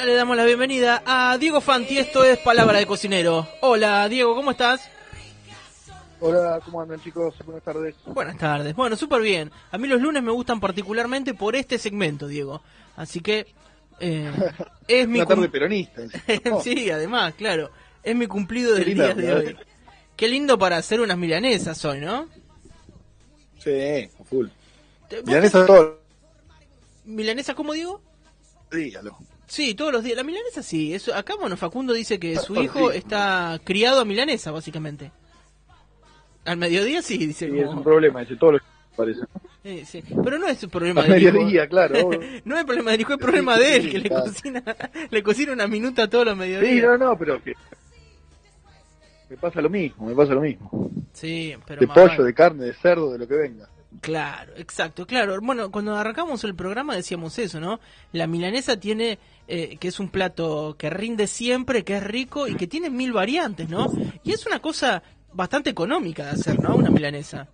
Ya le damos la bienvenida a Diego Fanti, esto es Palabra de Cocinero. Hola Diego, ¿cómo estás? Hola, ¿cómo andan chicos? Buenas tardes. Buenas tardes. Bueno, súper bien. A mí los lunes me gustan particularmente por este segmento, Diego. Así que eh, es mi Una tarde peronista. Sí, además, claro. Es mi cumplido del día de hoy. Qué lindo para hacer unas milanesas hoy, ¿no? Sí, a full. Te- vos- Milanesa todo ¿Milanesa cómo digo? dígalo. Sí, todos los días. La milanesa sí. Eso, acá, bueno, Facundo dice que su Todos hijo los está criado a milanesa, básicamente. Al mediodía sí, dice. Sí, es un problema, dice todo lo que parece. Eh, sí. Pero no es un problema del hijo. mediodía, claro. No es problema del hijo, es problema de él, Sí, que le claro. cocina, le cocina una minuta todos los Sí, mediodías. no, no, pero que... Me pasa lo mismo, me pasa lo mismo. Sí, pero De pollo, de carne, de cerdo, de lo que venga. Claro, exacto, claro. Bueno, cuando arrancamos el programa decíamos eso, ¿no? La milanesa tiene, eh, que es un plato que rinde siempre, que es rico y que tiene mil variantes, ¿no? Y es una cosa bastante económica de hacer, ¿no? Una milanesa.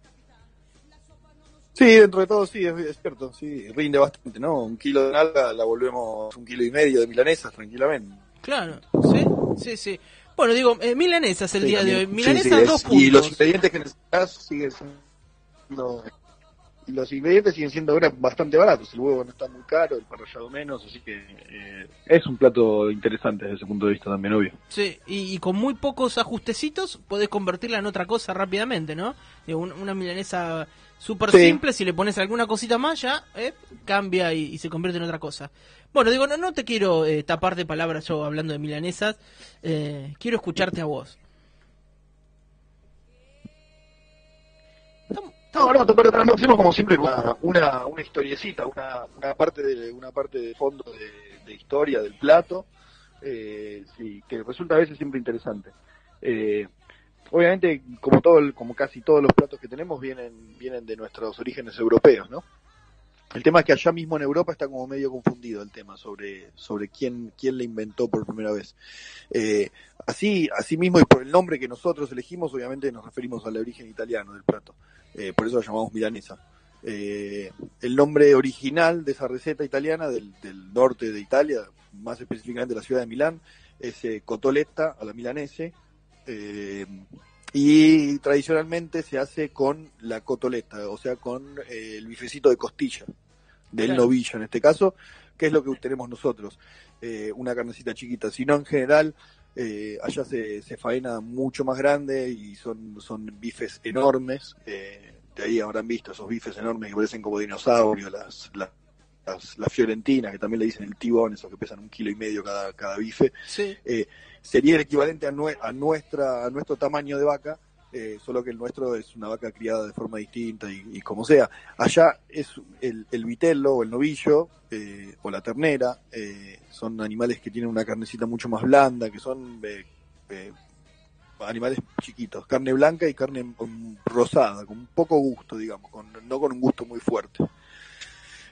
Sí, dentro de todo sí, es, es cierto, sí, rinde bastante, ¿no? Un kilo de nalga la volvemos un kilo y medio de milanesas tranquilamente. Claro, sí, sí, sí. Bueno, digo, eh, milanesas el Sí, día de hoy. Milanesas sí, dos puntos. Y los ingredientes que necesitas siguen siendo... Y los ingredientes siguen siendo ahora bastante baratos. El huevo no está muy caro, el parrillado menos, así que eh, es un plato interesante desde ese punto de vista también, obvio. Sí, y, y con muy pocos ajustecitos podés convertirla en otra cosa rápidamente, ¿no? Digo, un- una milanesa súper Sí. simple, si le pones alguna cosita más ya, eh, cambia y, y se convierte en otra cosa. Bueno, digo, no, no te quiero eh, tapar de palabras yo hablando de milanesas, eh, quiero escucharte a vos. No, no, pero hacemos como siempre una, una, una historiecita, una, una parte de una parte de fondo de, historia del plato, eh, que resulta a veces siempre interesante. Eh, obviamente, como todo, el- como casi todos los platos que tenemos vienen vienen de nuestros orígenes europeos, ¿no? El tema es que allá mismo en Europa está como medio confundido el tema sobre, sobre quién, quién le inventó por primera vez. Eh, así, así mismo y por el nombre que nosotros elegimos, obviamente nos referimos al origen italiano del plato. Eh, por eso la llamamos milanesa. Eh, el nombre original de esa receta italiana del, del norte de Italia, más específicamente de la ciudad de Milán, es eh, cotoletta a la milanese. eh, y tradicionalmente se hace con la cotoleta, o sea, con el bifecito de costilla, del Claro. novillo en este caso, que es lo que tenemos nosotros, una carnecita chiquita. Si no, en general, eh, allá se, se faena mucho más grande y son, son bifes enormes. eh, de ahí habrán visto esos bifes enormes que parecen como dinosaurios, las, las, las, las fiorentinas, que también le dicen el tibón, esos que pesan un kilo y medio cada, cada bife. Sí, eh, sería el equivalente a, nue- a nuestra a nuestro tamaño de vaca eh, solo que el nuestro es una vaca criada de forma distinta y, y como sea. Allá es el, el vitello o el novillo eh, o la ternera eh, son animales que tienen una carnecita mucho más blanda que son animales chiquitos carne blanca y carne rosada con poco gusto digamos con, no con un gusto muy fuerte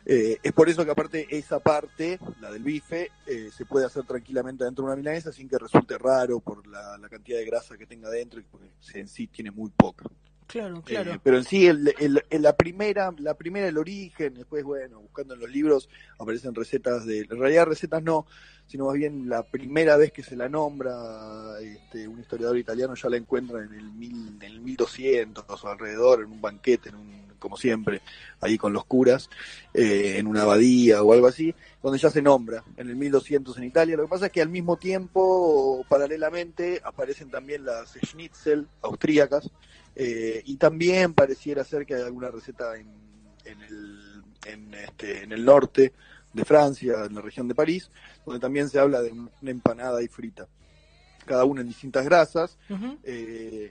eh, es por eso que aparte esa parte, la del bife, eh, se puede hacer tranquilamente dentro de una milanesa sin que resulte raro por la, cantidad de grasa que tenga dentro porque en sí tiene muy poca. Claro, claro. Eh, pero en sí, el, el- el- la primera, la primera el origen, después, bueno, buscando en los libros aparecen recetas de, en realidad recetas no, sino más bien la primera vez que se la nombra este, un historiador italiano ya la encuentra en el, mil, en el 1200 o alrededor, en un banquete, en un, como siempre, ahí con los curas, eh, en una abadía o algo así, donde ya se nombra, en el 1200 en Italia. Lo que pasa es que al mismo tiempo, paralelamente, aparecen también las schnitzel austríacas, eh, y también pareciera ser que hay alguna receta en, en, el, en, este, en el norte de Francia, en la región de París, donde también se habla de una empanada y frita. cada una en distintas grasas. Eh,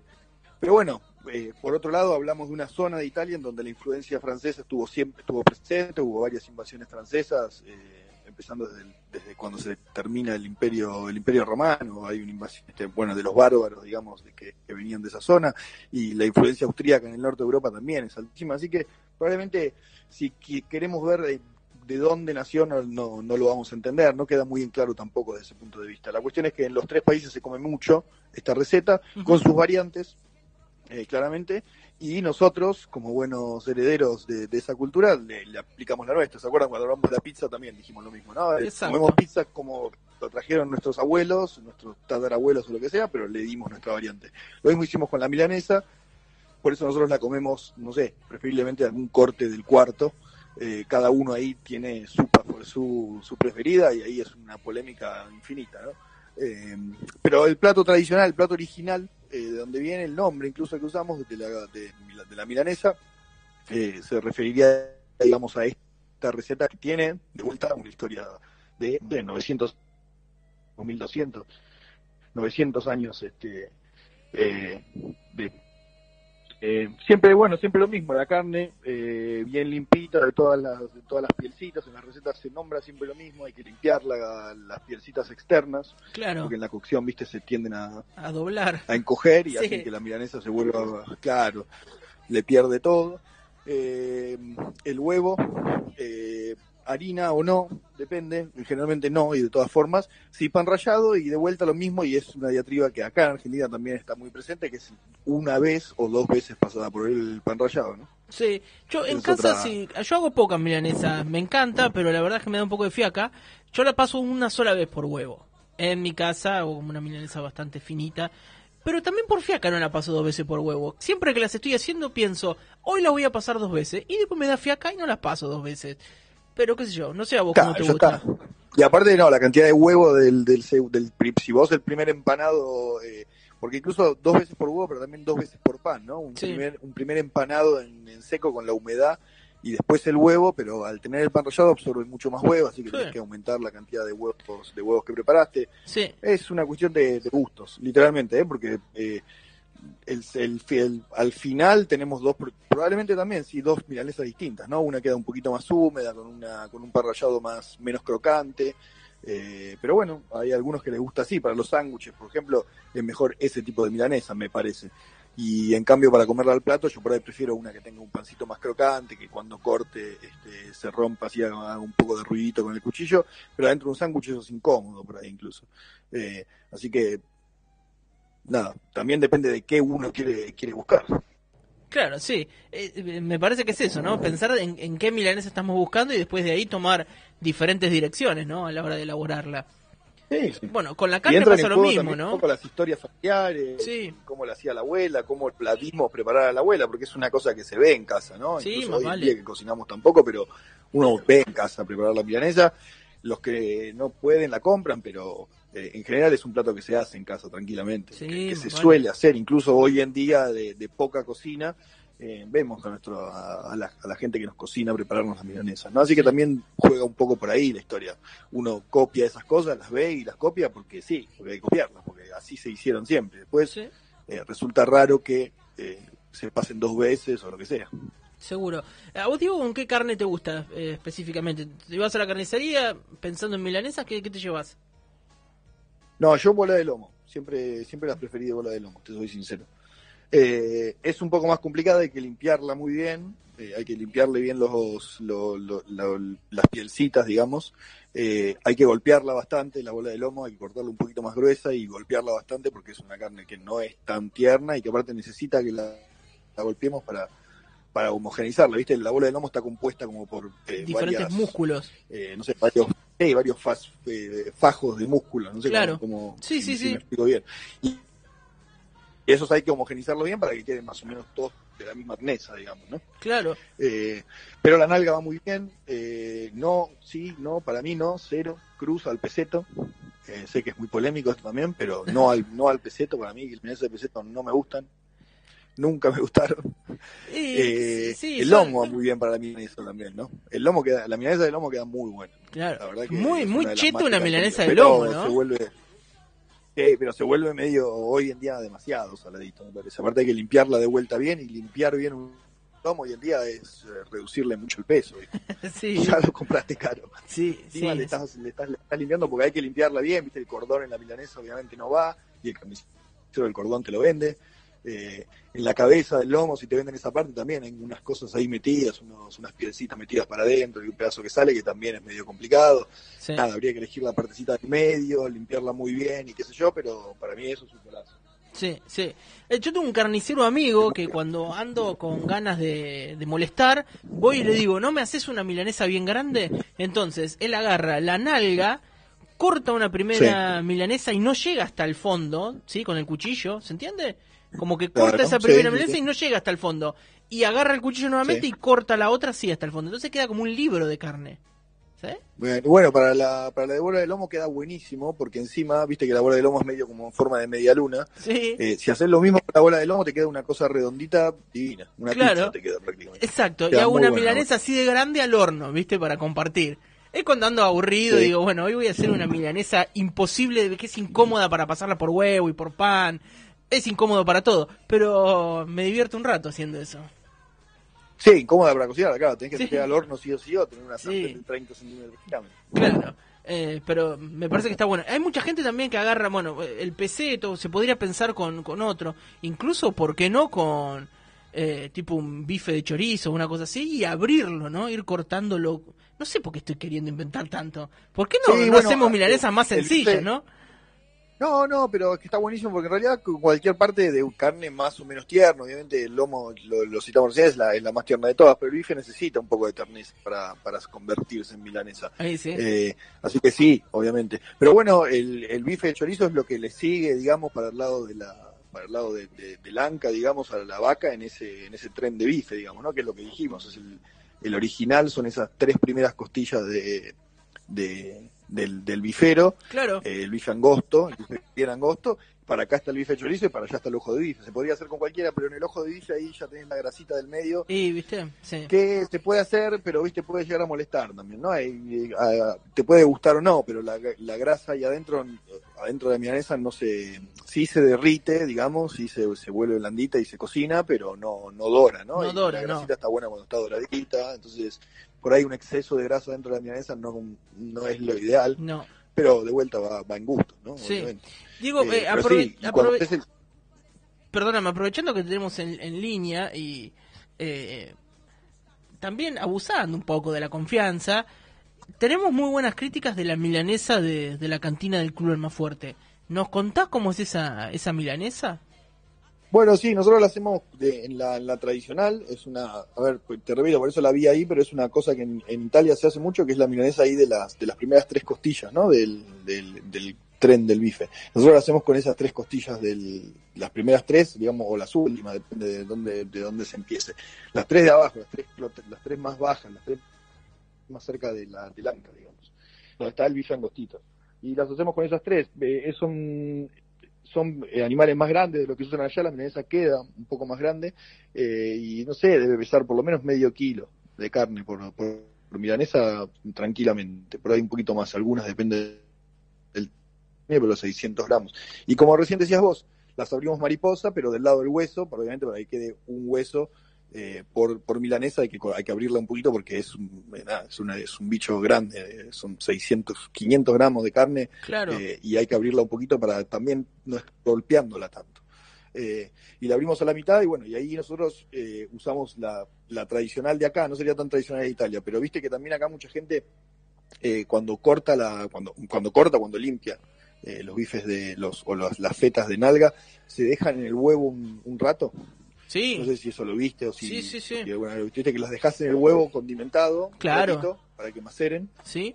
pero bueno, eh, por otro lado hablamos de una zona de Italia en donde la influencia francesa estuvo siempre estuvo presente, hubo varias invasiones francesas, eh, empezando desde, el- desde cuando se termina el imperio el imperio romano, hay una invasión este, bueno de los bárbaros, digamos, de que, que venían de esa zona, y la influencia austríaca en el norte de Europa también es altísima, así que probablemente si qui- queremos ver de, de dónde nació no, no, no lo vamos a entender, no queda muy en claro tampoco desde ese punto de vista. La cuestión es que en los tres países se come mucho esta receta, con sus variantes, eh, claramente, y nosotros, como buenos herederos de, de esa cultura, le, le aplicamos la nuestra. ¿Se acuerdan cuando hablamos de la pizza también dijimos lo mismo? ¿no? Eh. Comemos pizza como lo trajeron nuestros abuelos, nuestros tatarabuelos o lo que sea, pero le dimos nuestra variante. Lo mismo hicimos con la milanesa, por eso nosotros la comemos, no sé, preferiblemente algún corte del cuarto. Eh, cada uno ahí tiene su, su, su preferida y ahí es una polémica infinita, ¿no? Eh, pero el plato tradicional, el plato original, eh, de donde viene el nombre incluso que usamos, de la, de, la milanesa, eh, se referiría, digamos, a esta receta que tiene, de vuelta, una historia de, de 900 o 1200, 900 años este, eh, de eh, siempre, bueno, siempre lo mismo, la carne eh, bien limpita de todas las de todas las pielcitas, en las recetas se nombra siempre lo mismo, hay que limpiar la- las pielcitas externas, Claro, porque en la cocción, viste, se tienden a, a doblar. a encoger y Sí. hacen que la milanesa se vuelva, claro, le pierde todo. Eh, el huevo, eh, harina o no, depende, generalmente no, y de todas formas, sí pan rallado y de vuelta lo mismo, y es una diatriba que acá en Argentina también está muy presente, que es una vez o dos veces pasada por el pan rallado, ¿no? Sí, yo en Es casa otra- sí, yo hago pocas milanesas, me encanta, pero la verdad es que me da un poco de fiaca. Yo la paso una sola vez por huevo. En mi casa hago como una milanesa bastante finita, pero también por fiaca no la paso dos veces por huevo. Siempre que las estoy haciendo pienso, hoy las voy a pasar dos veces, y después me da fiaca y no las paso dos veces. Pero qué sé yo, no sé a vos cómo te gusta. está. Y aparte, no, la cantidad de huevo del, del, del pri- si vos el primer empanado, eh, porque incluso dos veces por huevo, pero también dos veces por pan, ¿no? Un, Sí. primer, un primer empanado en, en seco con la humedad y después el huevo, pero al tener el pan rallado absorbe mucho más huevo, así que Sí. tenés que aumentar la cantidad de huevos, de huevos que preparaste. Sí, Es una cuestión de, de gustos, literalmente, ¿eh? porque eh, el, el- al final tenemos dos, pro- probablemente también, sí, dos milanesas distintas, ¿no? Una queda un poquito más húmeda, con, una, con un pan rallado más, menos crocante, eh, pero bueno, hay algunos que les gusta así, para los sándwiches, por ejemplo, es mejor ese tipo de milanesa, me parece. Y en cambio, para comerla al plato, yo por ahí prefiero una que tenga un pancito más crocante, que cuando corte este, se rompa así, haga un poco de ruidito con el cuchillo, pero adentro de un sándwich eso es incómodo por ahí incluso. Eh, así que, nada, también depende de qué uno quiere, quiere buscar. claro, sí. Eh, me parece que es eso, ¿no? Pensar en, en qué milanesa estamos buscando y después de ahí tomar diferentes direcciones, ¿no? A la hora de elaborarla. Sí, sí. Bueno, con la carne pasa en lo juego mismo, también un ¿no? poco las historias familiares, Sí. cómo la hacía la abuela, cómo la vimos preparar a la abuela, porque es una cosa que se ve en casa, ¿no? Sí, Incluso hoy en vale. día que cocinamos tampoco, pero uno ve en casa preparar la milanesa. Los que no pueden la compran, pero eh, en general es un plato que se hace en casa tranquilamente, Sí, que, se vale. suele hacer, incluso hoy en día de, de poca cocina. eh, vemos a, nuestro, a, a la, a la gente que nos cocina prepararnos las milanesas, ¿no? Así que también juega un poco por ahí la historia. Uno copia esas cosas, las ve y las copia porque sí, porque hay que copiarlas, porque así se hicieron siempre. Después Sí, eh, resulta raro que eh, se pasen dos veces o lo que sea. seguro. ¿A vos, Diego, con qué carne te gusta específicamente? ¿Te vas a la carnicería pensando en milanesas? ¿Qué, qué te llevas? No, yo bola de lomo. Siempre, siempre las preferí de bola de lomo, te soy sincero. Eh, es un poco más complicada, hay que limpiarla muy bien, eh, hay que limpiarle bien los, lo- lo- la- las pielcitas, digamos. Eh, hay que golpearla bastante, la bola de lomo, hay que cortarla un poquito más gruesa y golpearla bastante porque es una carne que no es tan tierna y que aparte necesita que la, la golpeemos para, para homogeneizarla. ¿Viste? La bola de lomo está compuesta como por Diferentes varias- músculos. eh, no sé, varios, sí, varios eh, fajos de músculo, no sé Claro. cómo, Sí, si- sí, si sí. me explico bien. Y esos hay que homogenizarlos bien para que queden más o menos todos de la misma arnesa, digamos, ¿no? Claro. Eh, pero la nalga va muy bien, eh, no, sí, no, para mí no, cero, cruz al peseto. Eh, sé que es muy polémico esto también, pero no al, no al peseto, para mí las de peseto no me gustan. Nunca me gustaron. Y- Eh, sí, el son- lomo va muy bien para la milanesa también, ¿no? El lomo queda, la milanesa de lomo queda muy buena. La Claro. verdad que Muy, muy cheto una picantes, milanesa de lomo, Se ¿no? vuelve... Eh, pero se vuelve medio hoy en día demasiado saladito, me parece. Aparte hay que limpiarla de vuelta bien y limpiar bien un lomo hoy en día es eh, reducirle mucho el peso. Sí, Ya lo compraste caro. sí, sí. Le, estás, le, estás, le estás limpiando porque hay que limpiarla bien, viste, el cordón en la milanesa obviamente no va y el carnicero del cordón te lo vende. Eh, en la cabeza del lomo, si te venden esa parte, también hay unas cosas ahí metidas, unos, unas piedecitas metidas para adentro y un pedazo que sale que también es medio complicado. sí. Nada, habría que elegir la partecita del medio, limpiarla muy bien y qué sé yo, pero para mí eso es un golazo. Sí, sí. Eh, Yo tengo un carnicero amigo que cuando ando con ganas de, de molestar, voy y le digo, ¿no me haces una milanesa bien grande? Entonces, él agarra la nalga, corta una primera milanesa y no llega hasta el fondo, ¿sí? Con el cuchillo, ¿se entiende? Como que corta Claro, esa primera sí, y no llega hasta el fondo. Y agarra el cuchillo nuevamente y corta la otra sí hasta el fondo. Entonces queda como un libro de carne. Bueno, para la, para la de bola de lomo queda buenísimo, porque encima, viste que la bola de lomo es medio como en forma de media luna. Sí. Eh, si haces lo mismo con la bola de lomo, te queda una cosa redondita divina. Una Claro. pizza te queda prácticamente. Exacto, y hago una milanesa así de grande al horno, ¿viste? Para compartir. Es cuando ando aburrido, Sí. digo, bueno, hoy voy a hacer una milanesa imposible, que es incómoda para pasarla por huevo y por pan. Es incómodo para todo, pero me divierto un rato haciendo eso. Sí, incómoda para cocinar, claro, tenés que Sí. Sí. al horno sí o sí o tener una Sí. sartén de 30 centímetros. Claro, eh, pero me parece que está bueno. Hay mucha gente también que agarra, bueno, el peseto, se podría pensar con, con otro, incluso, ¿por qué no? Con eh, tipo un bife de chorizo o una cosa así y abrirlo, ¿no? Ir cortándolo. No sé por qué estoy queriendo inventar tanto. ¿Por qué no, Sí, no bueno, hacemos eh, milanesas más sencillas, bife- no? No, no, pero es que está buenísimo porque en realidad cu- cualquier parte de carne más o menos tierna, obviamente el lomo, lo, lo citamos recién, es la, es la más tierna de todas, pero el bife necesita un poco de terneza para, para convertirse en milanesa. Ahí sí. Eh, así que sí, obviamente. Pero bueno, el, el bife de chorizo es lo que le sigue, digamos, para el lado de la para el lado de, de- del anca, digamos, a la vaca en ese en ese tren de bife, digamos, ¿no? Que es lo que dijimos, es el, el original son esas tres primeras costillas de, de- del, del bifero, claro. eh, el bife angosto, el bife bien angosto, para acá está el bife chorizo y para allá está el ojo de bife. Se podría hacer con cualquiera, pero en el ojo de bife ahí ya tenés la grasita del medio Y, ¿viste? Sí. que se puede hacer, pero viste puede llegar a molestar también, ¿no? A- te puede gustar o no, pero la, la grasa ahí adentro, adentro de la milanesa no se, sí se derrite, digamos, sí se, se vuelve blandita y se cocina, pero no, no dora, ¿no? No Y dora, la no. grasita está buena cuando está doradita, entonces por ahí un exceso de grasa dentro de la milanesa no, no es lo ideal, No. pero de vuelta va, va en gusto, ¿no? Sí. Obviamente. Digo, Eh, eh, aprove- sí, aprove- el- perdóname, aprovechando que tenemos en, en línea y eh, también abusando un poco de la confianza, tenemos muy buenas críticas de la milanesa de, de la cantina del Club El Más Fuerte. ¿Nos contás cómo es esa, esa milanesa? Bueno, sí, nosotros la hacemos de- en, la, tradicional, es una, a ver, pues, te repito, por eso la vi ahí, pero es una cosa que en, Italia se hace mucho, que es la milanesa ahí de las, de las primeras tres costillas, ¿no? Del, del, tren del bife. Nosotros la hacemos con esas tres costillas del, las primeras tres, digamos, o las últimas, depende de dónde, de dónde se empiece. Las tres de abajo, las tres, las tres más bajas, las tres más cerca de la, del digamos, donde está el bife angostito. Y las hacemos con esas tres, eh, son son eh, animales más grandes de lo que usan allá, la milanesa queda un poco más grande eh, y no sé, debe pesar por lo menos medio kilo de carne por, por, milanesa tranquilamente, por ahí un poquito más, algunas depende del pero los 600 gramos. Y como recién decías vos, las abrimos mariposa, pero del lado del hueso, obviamente para que quede un hueso eh, por, por milanesa hay que, hay que abrirla un poquito porque es un, eh, nada, es, una- es un bicho grande, eh, son 600, 500 gramos de carne Claro. eh, y hay que abrirla un poquito para también no golpeándola tanto. Eh, y la abrimos a la mitad y bueno, y ahí nosotros eh, usamos la, la tradicional de acá, no sería tan tradicional de Italia, pero viste que también acá mucha gente cuando corta la, cuando, cuando corta, cuando limpia eh, los bifes de los, o los- las fetas de nalga, se dejan en el huevo un, un rato. Sí, No sé si eso lo viste o si, Sí, sí, sí. si alguna vez lo viste, que las dejas en el huevo condimentado, Claro. ratito, para que maceren sí.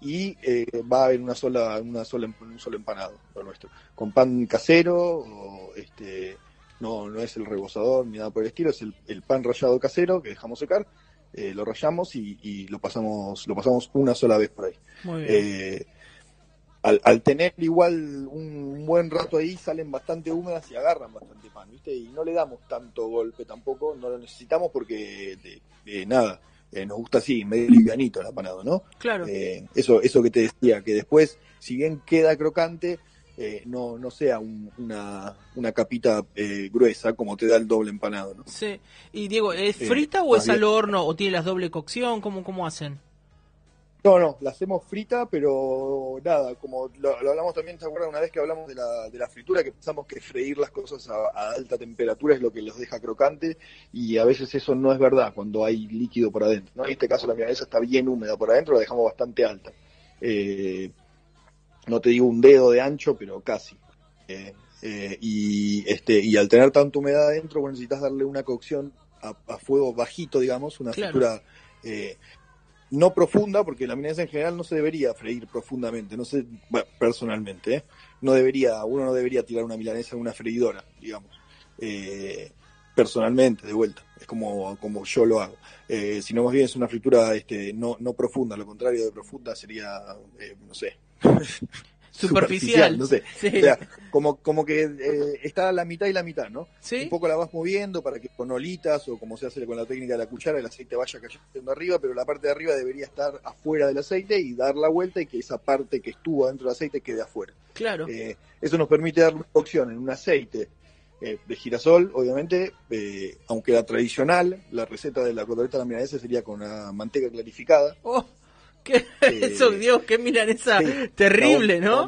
y eh, va en una sola, una sola, un solo empanado, lo nuestro. Con pan casero, o este, no, no es el rebozador ni nada por el estilo, es el, el pan rallado casero que dejamos secar, eh, lo rallamos y, y lo pasamos, lo pasamos una sola vez por ahí. Muy bien. Eh, al, al tener igual un buen rato ahí, salen bastante húmedas y agarran bastante pan, ¿viste? Y no le damos tanto golpe tampoco, no lo necesitamos porque, de, de nada, eh, nos gusta así, medio livianito el apanado, ¿no? claro. Eh, eso, eso que te decía, que después, si bien queda crocante, eh, no, no sea un- una, una capita eh, gruesa como te da el doble empanado. ¿no? Sí. Y Diego, ¿es frita o es al horno o tiene las doble cocción? ¿Cómo, cómo hacen? No, no, la hacemos frita, pero nada, como lo, lo hablamos también, ¿te acuerdas una vez que hablamos de la, de la fritura? Que pensamos que freír las cosas a, a alta temperatura es lo que los deja crocante y a veces eso no es verdad cuando hay líquido por adentro. ¿no? En este caso la milanesa está bien húmeda por adentro, la dejamos bastante alta. Eh, no te digo un dedo de ancho, pero casi. Eh, eh, y, este, y al tener tanta humedad adentro, vos necesitas darle una cocción a, a fuego bajito, digamos, una Claro. fritura... no profunda, porque la milanesa en general no se debería freír profundamente, no sé, bueno, personalmente, ¿eh? no debería, uno no debería tirar una milanesa en una freidora, digamos, eh, personalmente, de vuelta, es como, como yo lo hago, eh, sino más bien es una fritura este, no, no profunda, lo contrario de profunda sería, eh, no sé, Superficial. no sé, Sí. o sea, como, como que eh, está la mitad y la mitad, ¿no? ¿Sí? Un poco la vas moviendo para que con olitas o como se hace con la técnica de la cuchara el aceite vaya cayendo arriba, pero la parte de arriba debería estar afuera del aceite y dar la vuelta y que esa parte que estuvo dentro del aceite quede afuera. Claro. Eh, eso nos permite dar una cocción en un aceite eh, de girasol, obviamente, eh, aunque la tradicional, la receta de la cotoleta de la milanesa sería con una manteca clarificada. Oh, qué, eso, Dios, qué milanesa sí, terrible, ¿no?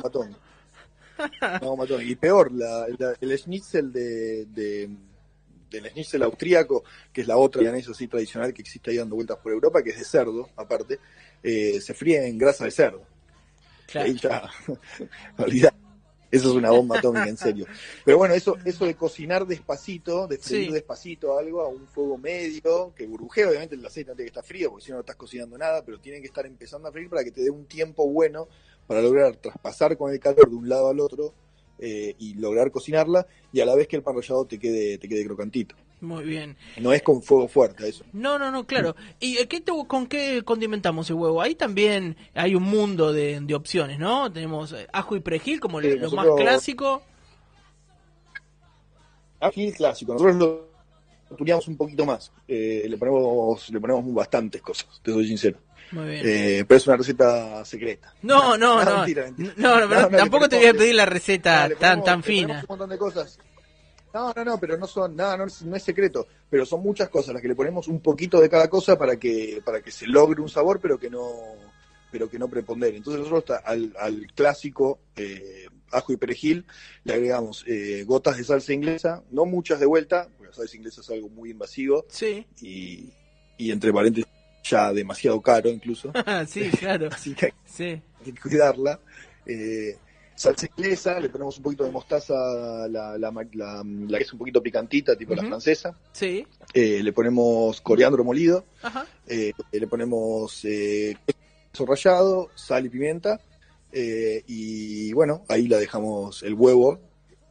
Una bomba atómica. Y peor, la- la- el schnitzel de, de- del schnitzel austríaco, que es la otra milanesa así tradicional que existe ahí dando vueltas por Europa, que es de cerdo, aparte, eh, se fríe en grasa de cerdo. Claro. Ahí ya. Eso es una bomba atómica, en serio. Pero bueno, eso, eso de cocinar despacito, de freír Sí. despacito algo a un fuego medio, que burbujee, obviamente el aceite no tiene que estar frío, porque si no no estás cocinando nada, pero tiene que estar empezando a freír para que te dé un tiempo bueno para lograr traspasar con el calor de un lado al otro eh, y lograr cocinarla y a la vez que el pan rallado te quede, te quede crocantito. Muy bien. No es con fuego fuerte eso. No, no, no, claro. ¿Y eh, qué te- con qué condimentamos el huevo? Ahí también hay un mundo de, de opciones, ¿no? Tenemos eh, ajo y perejil como Sí, lo, más clásico. Aquí clásico, nosotros lo tuneamos un poquito más, Eh, le ponemos le ponemos bastante cosas, te soy sincero. Muy bien. Eh, pero es una receta secreta. No, no, no. mentira, mentira. No, no, pero No, tampoco te voy a pedir la receta tan ponemos- tan fina. Un montón de cosas. No, no, no, pero no son, nada, no, es- no es secreto, pero son muchas cosas las que le ponemos un poquito de cada cosa para que para que se logre un sabor, pero que no pero que no prepondere. Entonces nosotros al, al clásico eh, ajo y perejil le agregamos eh, gotas de salsa inglesa, no muchas de vuelta, porque la salsa inglesa es algo muy invasivo Sí, y, y entre paréntesis ya demasiado caro incluso, sí, claro. así que Sí, hay que cuidarla. Eh, salsa inglesa, le ponemos un poquito de mostaza, la, la, la- la que es un poquito picantita, tipo la francesa. sí. Eh, le ponemos coriandro molido, Ajá. eh, le ponemos eh, queso rallado, sal y pimienta. eh, y bueno, ahí la dejamos el huevo.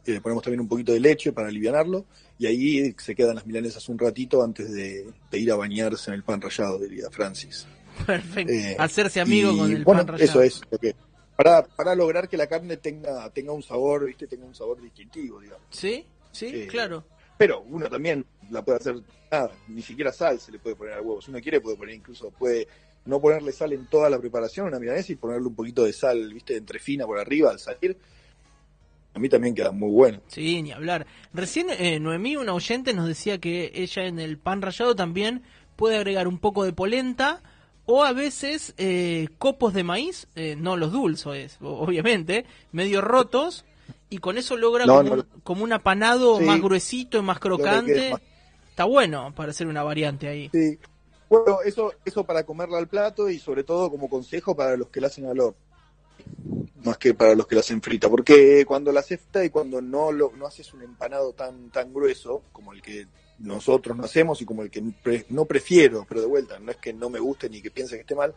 le ponemos también un poquito de leche para alivianarlo. Y ahí se quedan las milanesas un ratito antes de, de ir a bañarse en el pan rallado, diría Francis. Perfecto. Hacerse amigo y, con el bueno, pan rallado. Eso es lo que para, para lograr que la carne tenga tenga un sabor, ¿viste? Tenga un sabor distintivo, digamos. Sí, sí, Eh, claro. Pero uno también la puede hacer nada, ni siquiera sal se le puede poner al huevo. Si uno quiere puede poner incluso puede no ponerle sal en toda la preparación a una milanesa y ponerle un poquito de sal, ¿viste? Entre fina por arriba al salir. A mí también queda muy bueno. Sí, ni hablar. Recién eh, Noemí, una oyente, nos decía que ella en el pan rallado también puede agregar un poco de polenta o a veces eh, copos de maíz, eh, no los dulces, obviamente, medio rotos, y con eso logra No, como, no. un, como un apanado Sí. más gruesito y más crocante. más- Está bueno para hacer una variante ahí. Sí. Bueno, eso, eso para comerla al plato y sobre todo como consejo para los que la hacen al horno. Más que para los que la hacen frita. Porque cuando la haces frita y cuando no lo, no haces un empanado tan, tan grueso como el que nosotros no hacemos y como el que pre- no prefiero, pero de vuelta, no es que no me guste ni que piense que esté mal,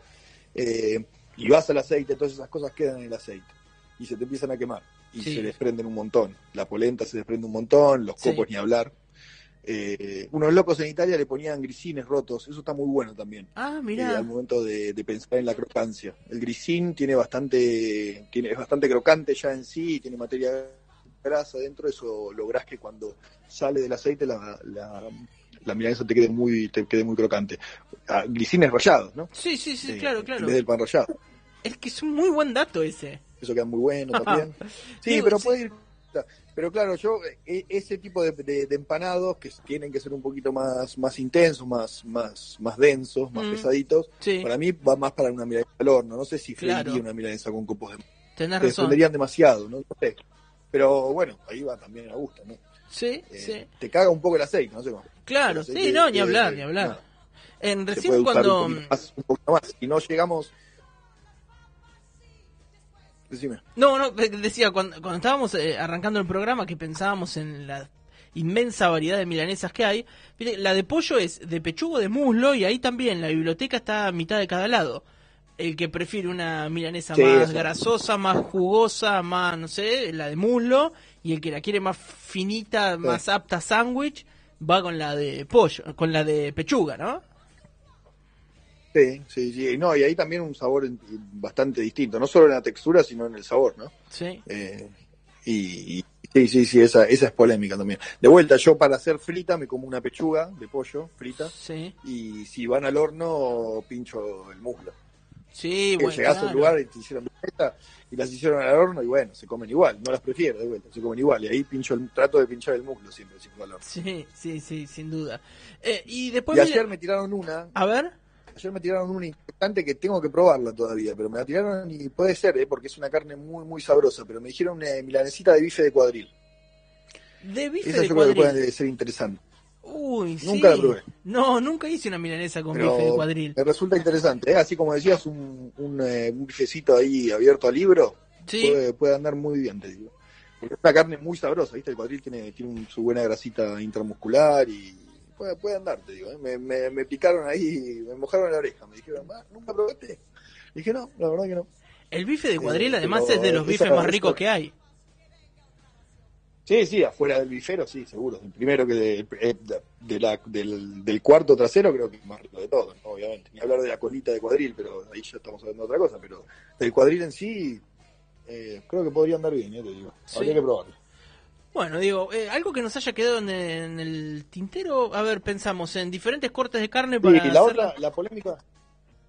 eh, y vas al aceite, todas esas cosas quedan en el aceite y se te empiezan a quemar y Sí. se desprenden un montón. La polenta se desprende un montón, los Sí. copos ni hablar. Eh, unos locos en Italia le ponían grisines rotos, eso está muy bueno también. Ah, eh, mira. al momento de, de pensar en la crocancia. El grisín tiene bastante, tiene, es bastante crocante ya en sí, tiene materia grasa dentro, eso lográs que cuando sale del aceite la, la, la milanesa te quede muy, te quede muy crocante. Ah, grisines rallados, ¿no? Sí, sí, sí, Eh, claro, En claro. vez del pan rallado. Es que es un muy buen dato ese. eso queda muy bueno también. Sí, Digo, pero sí. puede ir. Pero claro, yo, eh, ese tipo de, de- de empanados que tienen que ser un poquito más, más intensos, más, más, más densos, más Mm. pesaditos, Sí, para mí va más para una milanesa al horno. No sé si Claro. una milanesa con copos de tenés te razón. demasiado, ¿no? No sé. Pero bueno, ahí va también a gusto, ¿no? Sí, Eh, sí. Te caga un poco el aceite, no sé cómo. Claro, sí, no, ni eh, hablar, ni hablar. nada, En recién cuando... un, poquito más, un poquito más. Si no llegamos. Decime. No, no, de- decía, cuando, cuando estábamos eh, arrancando el programa que pensábamos en la inmensa variedad de milanesas que hay, la de pollo es de pechugo de muslo y ahí también la biblioteca está a mitad de cada lado. El que prefiere una milanesa Sí, más eso. grasosa, más jugosa, más, no sé, la de muslo, y el que la quiere más finita, más apta sándwich, va con la de pollo, con la de pechuga, ¿no? Sí, sí, sí. No, y ahí también un sabor bastante distinto. No solo en la textura, sino en el sabor, ¿no? Sí. Eh, y, y- sí, sí, sí, esa, esa es polémica también. De vuelta, yo para hacer frita me como una pechuga de pollo frita. Sí, Y si van al horno, pincho el muslo. Sí, que bueno. a claro. un lugar y te hicieron milanesa y las hicieron al horno y bueno, se comen igual, no las prefiero de vuelta, se comen igual y ahí pincho el, trato de pinchar el muslo siempre sin valor. Sí, sí, sí, sin duda. Eh, y después... Y mira- ayer me tiraron una, A ver. ayer me tiraron una importante que tengo que probarla todavía, pero me la tiraron y puede ser, ¿eh? porque es una carne muy muy sabrosa, pero me dijeron una milanesita de bife de cuadril. De bife Esa de yo creo que puede ser interesante. Uy, Nunca sí. la probé. No, nunca hice una milanesa con Pero bife de cuadril. me resulta interesante, ¿eh? así como decías, un, un, eh, un bifecito ahí abierto a libro, Sí, puede, puede andar muy bien, te digo. Porque es una carne muy sabrosa, ¿viste? El cuadril tiene, tiene un- su buena grasita intramuscular y puede, puede andar, te digo. ¿eh? Me, me, me picaron ahí, me mojaron la oreja. Me dijeron, "Ah, ¿nunca probaste? Dije, no, la verdad que no. el bife de cuadril Eh, además es de los bifes más ricos que hay. Sí, sí, afuera del bifero, sí, seguro. El primero que de, eh, de- la, del, del cuarto trasero creo que es más rico de todo, ¿no? obviamente. Ni hablar de la colita de cuadril, pero ahí ya estamos hablando de otra cosa. Pero del cuadril en sí, eh, creo que podría andar bien, ¿eh? te digo. Sí. Habría que probarlo. Bueno, digo, eh, algo que nos haya quedado en, en el tintero, a ver, pensamos en diferentes cortes de carne Sí, para y la hacer- otra, la polémica,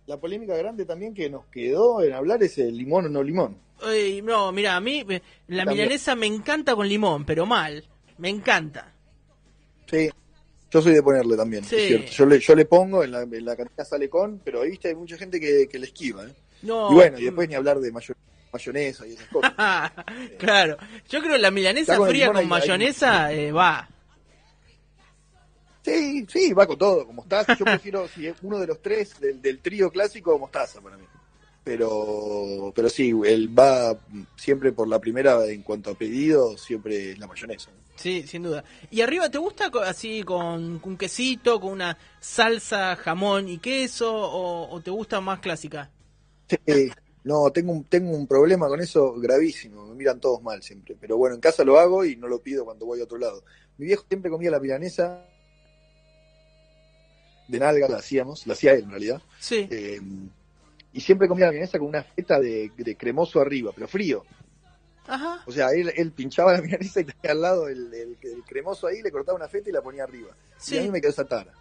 la polémica grande también que nos quedó en hablar es el limón o no limón. Ey, no, mira, a mí la También. milanesa me encanta con limón, pero mal. Me encanta. Sí. Yo soy de ponerle también, Sí. es cierto. Yo le, yo le pongo, en la, en la cantina sale con, pero ahí viste, hay mucha gente que, que le esquiva, ¿eh? No, y bueno, y después ni hablar de mayo- mayonesa y esas cosas. claro, yo creo que la milanesa con fría con hay- hay- mayonesa eh, va. Sí, sí, va con todo, con mostaza. Yo prefiero, si es uno de los tres del, del trío clásico, mostaza para mí. Pero, pero sí, él va siempre por la primera en cuanto a pedido, siempre es la mayonesa. Sí, sin duda. ¿Y arriba te gusta así con un quesito, con una salsa, jamón y queso o, o te gusta más clásica? Sí, no, tengo un, tengo un problema con eso gravísimo, me miran todos mal siempre. Pero bueno, en casa lo hago y no lo pido cuando voy a otro lado. Mi viejo siempre comía la milanesa de nalga, la hacíamos, la hacía él en realidad. Sí. Eh, y siempre comía la milanesa con una feta de, de cremoso arriba, pero frío. Ajá. O sea, él, él pinchaba la milanesa y tenía al lado el, el- el cremoso ahí, le cortaba una feta y la ponía arriba. Sí. Y a mí me quedó esa tara.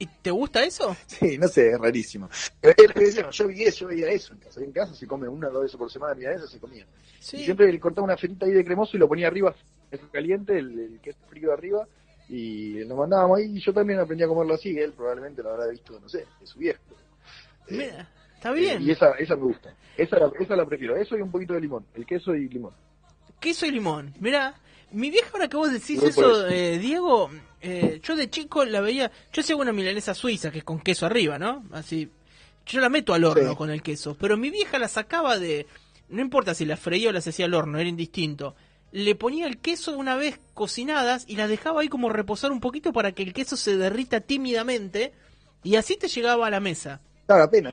¿Y te gusta eso? Sí, no sé, es rarísimo. Yo vi eso, yo veía eso en casa. En casa se come una o dos veces por semana milanesa, se comía. Y Sí. siempre le cortaba una fetita ahí de cremoso y lo ponía arriba, queso caliente, el, el queso frío arriba, y lo mandábamos ahí. Y yo también aprendí a comerlo así, él probablemente lo habrá visto, no sé, de su viejo. Eh, Mira, está eh, bien. y esa, esa me gusta. Esa, la- esa la prefiero. Eso y un poquito de limón. El queso y limón. Queso y limón. Mira, mi vieja ahora que vos decís eso, eso. eh, Diego, eh, yo de chico la veía, yo hacía una milanesa suiza que es con queso arriba, ¿no? Así, yo la meto al horno Sí. con el queso, pero mi vieja la sacaba de, no importa si la freía o las hacía al horno, era indistinto. Le ponía el queso una vez cocinadas y las dejaba ahí como reposar un poquito para que el queso se derrita tímidamente y así te llegaba a la mesa. Da la pena.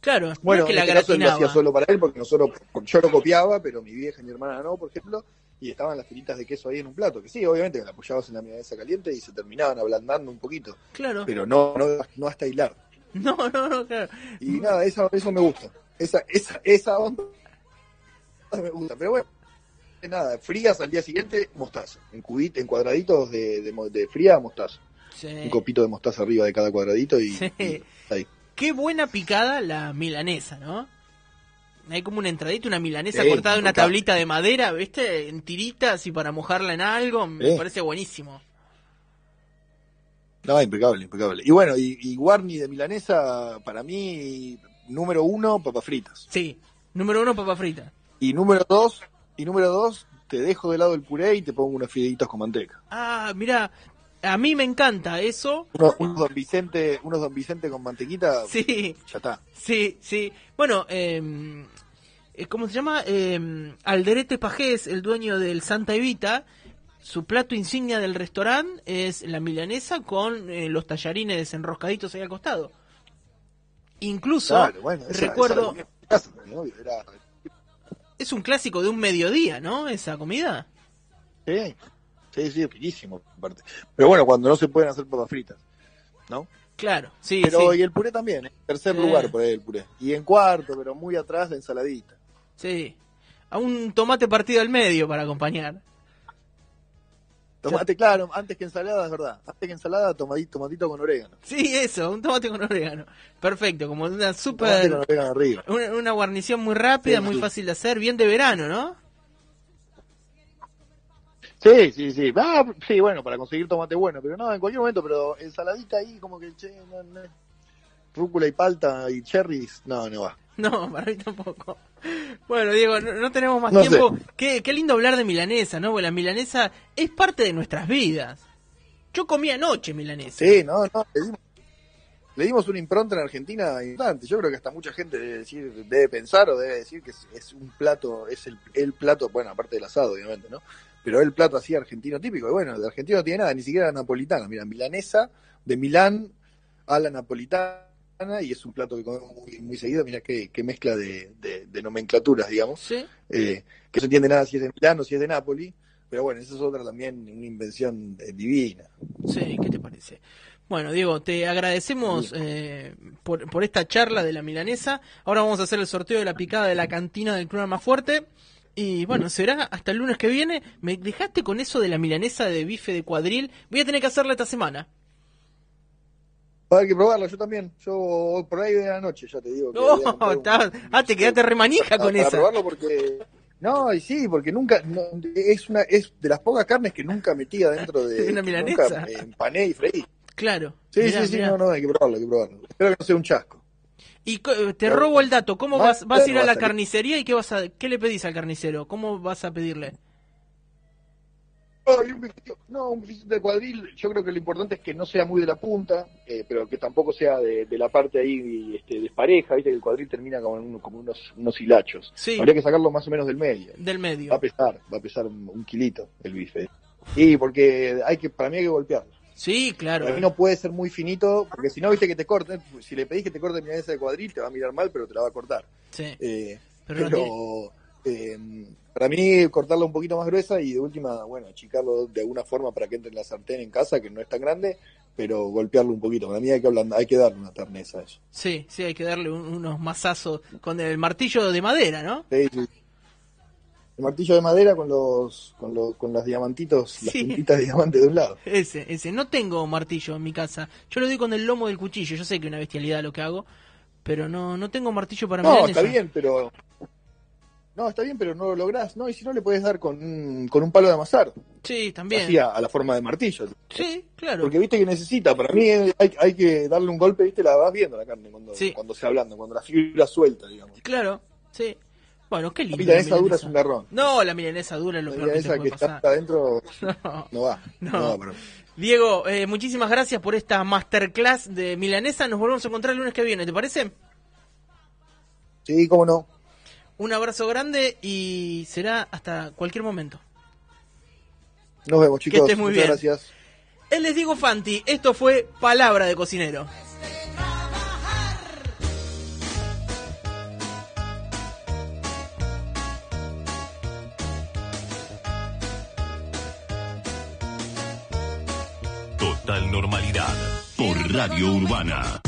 Claro, no Bueno, es que en la este caso él lo hacía solo para él, porque nosotros, yo lo copiaba, pero mi vieja y mi hermana no, por ejemplo, y estaban las tiritas de queso ahí en un plato, que sí, obviamente que la apoyabas en la milanesa caliente y se terminaban ablandando un poquito, Claro. pero no, no, no hasta hilar. No, no, no, claro. Y nada, eso, eso me gusta. Esa, esa, esa onda me gusta, pero bueno, nada, frías al día siguiente, mostaza, en cubit, en cuadraditos de, de, de fría, mostaza. Sí. Un copito de mostaza arriba de cada cuadradito y, Sí. y ahí. Qué buena picada la milanesa, ¿no? Hay como una entradita, una milanesa Sí, cortada en una tablita de madera, ¿viste? En tiritas y para mojarla en algo, me parece buenísimo. No, impecable, impecable. Y bueno, y, y Guarni de milanesa, para mí, número uno, papas fritas. Sí. Número uno, papa frita. Y número dos, y número dos, te dejo de lado el puré y te pongo unos fideitos con manteca. Ah, mira, a mí me encanta eso. Unos, unos Don Vicente, unos Don Vicente con mantequita, Sí, ya está. sí, sí. Bueno, eh, eh, ¿cómo se llama? Eh, Alderete Pajés, el dueño del Santa Evita, su plato insignia del restaurante es la milanesa con eh, los tallarines desenroscaditos ahí al costado. Incluso, Claro, bueno, esa- recuerdo, esa la casa, ¿no? Era- es un clásico de un mediodía, ¿no? Esa comida. sí, sí, sí, riquísimo, aparte. Pero bueno, cuando no se pueden hacer papas fritas, ¿no? Claro, sí, Pero sí. y el puré también, en tercer Sí. lugar por ahí el puré. Y en cuarto, pero muy atrás, la ensaladita. Sí. A un tomate partido al medio para acompañar. Tomate, claro, antes que ensalada, es verdad. Antes que ensalada, tomatito, tomatito con orégano. Sí, eso, un tomate con orégano. Perfecto, como una super... con orégano arriba. Una, una guarnición muy rápida, Sí, muy sí. fácil de hacer, bien de verano, ¿no? Sí, sí, sí. Ah, sí, bueno, para conseguir tomate bueno, pero no, en cualquier momento, pero ensaladita ahí, como que, che, no, no. Rúcula y palta y cherries, no, no va. No, para mí tampoco. Bueno, Diego, no, no tenemos más No tiempo. Qué, qué lindo hablar de milanesa, ¿no? Porque la milanesa es parte de nuestras vidas. Yo comí anoche milanesa. Sí, no, no, le dimos, le dimos una impronta en Argentina importante. Yo creo que hasta mucha gente debe decir, debe pensar o debe decir que es, es un plato, es el, el plato, bueno, aparte del asado, obviamente, ¿no? Pero el plato así argentino típico. Y bueno, de argentino no tiene nada, ni siquiera napolitana. Mira, milanesa de Milán a la napolitana y es un plato que comemos muy, muy seguido. Mira qué, qué mezcla de, de- de nomenclaturas, digamos. Sí. Eh, que no se entiende nada si es de Milán o si es de Nápoli. Pero bueno, esa es otra también, una invención eh, divina. Sí, ¿qué te parece? Bueno, Diego, te agradecemos eh, por, por esta charla de la milanesa. Ahora vamos a hacer el sorteo de la picada de la cantina del Club Más Fuerte. Y bueno, será hasta el lunes que viene. Me dejaste con eso de la milanesa de bife de cuadril. Voy a tener que hacerla esta semana. Va a haber que probarlo, yo también. Yo por ahí de la noche, ya te digo. que No, un- está- ah, te quedaste remanija con para esa. probarlo porque... No, y sí, porque nunca... no, es una es de las pocas carnes que nunca metí adentro de... Una milanesa. Nunca empané y freí. Claro. Sí, mirá, sí, sí, mirá. no, no, hay que probarlo, hay que probarlo. Espero que no sea un chasco. Y eh, te robo el dato. ¿Cómo vas, vas a ir a la a carnicería y qué vas a, qué le pedís al carnicero? ¿Cómo vas a pedirle? No, y un no, un bifecito de cuadril, yo creo que lo importante es que no sea muy de la punta, eh, pero que tampoco sea de, de la parte ahí este, despareja, viste que el cuadril termina como, en un- como unos, unos hilachos. Sí, Habría que sacarlo más o menos del medio. del Va medio. a pesar, va a pesar un, un kilito el bife. Y porque hay que, para mí hay que golpearlo. Sí, claro. Para mí no puede ser muy finito, porque si no, viste que te corten, si le pedís que te corte milanesa de cuadril, te va a mirar mal, pero te la va a cortar. Sí. Eh, Pero no pero eh, para mí cortarla un poquito más gruesa y de última, bueno, achicarlo de alguna forma para que entre en la sartén en casa, que no es tan grande, pero golpearlo un poquito. Para mí hay que, ablandar- hay que darle una terneza a eso. Sí, sí, hay que darle un- unos mazazos con el martillo de madera, ¿no? Sí, sí. El martillo de madera con los, con los, con las diamantitos, las puntitas de diamante de un lado. Ese, ese. No tengo martillo en mi casa. Yo lo doy con el lomo del cuchillo. Yo sé que es una bestialidad lo que hago, pero no, no tengo martillo para No, milanesa. está bien, pero. No, está bien, pero no lo lográs. No, y si no le puedes dar con un, con un palo de amasar. Sí, también. Así a, a la forma de martillo. Sí, claro. Porque viste que necesita, para mí hay, hay que darle un golpe, viste, la vas viendo la carne cuando, Sí. cuando se hablando, cuando la fibra suelta, digamos. Claro, sí. Bueno, qué La lindo. milanesa dura es un garrón. No, la milanesa dura es lo La peor que te milanesa puede que está adentro No. no va. No. No, va. Diego, eh, muchísimas gracias por esta masterclass de milanesa. Nos volvemos a encontrar el lunes que viene, ¿te parece? Sí, cómo no. Un abrazo grande y será hasta cualquier momento. Nos vemos, chicos. estés muy Muchas bien. gracias. Él les digo Fanti, esto fue Palabra de Cocinero. Total normalidad por Radio Urbana.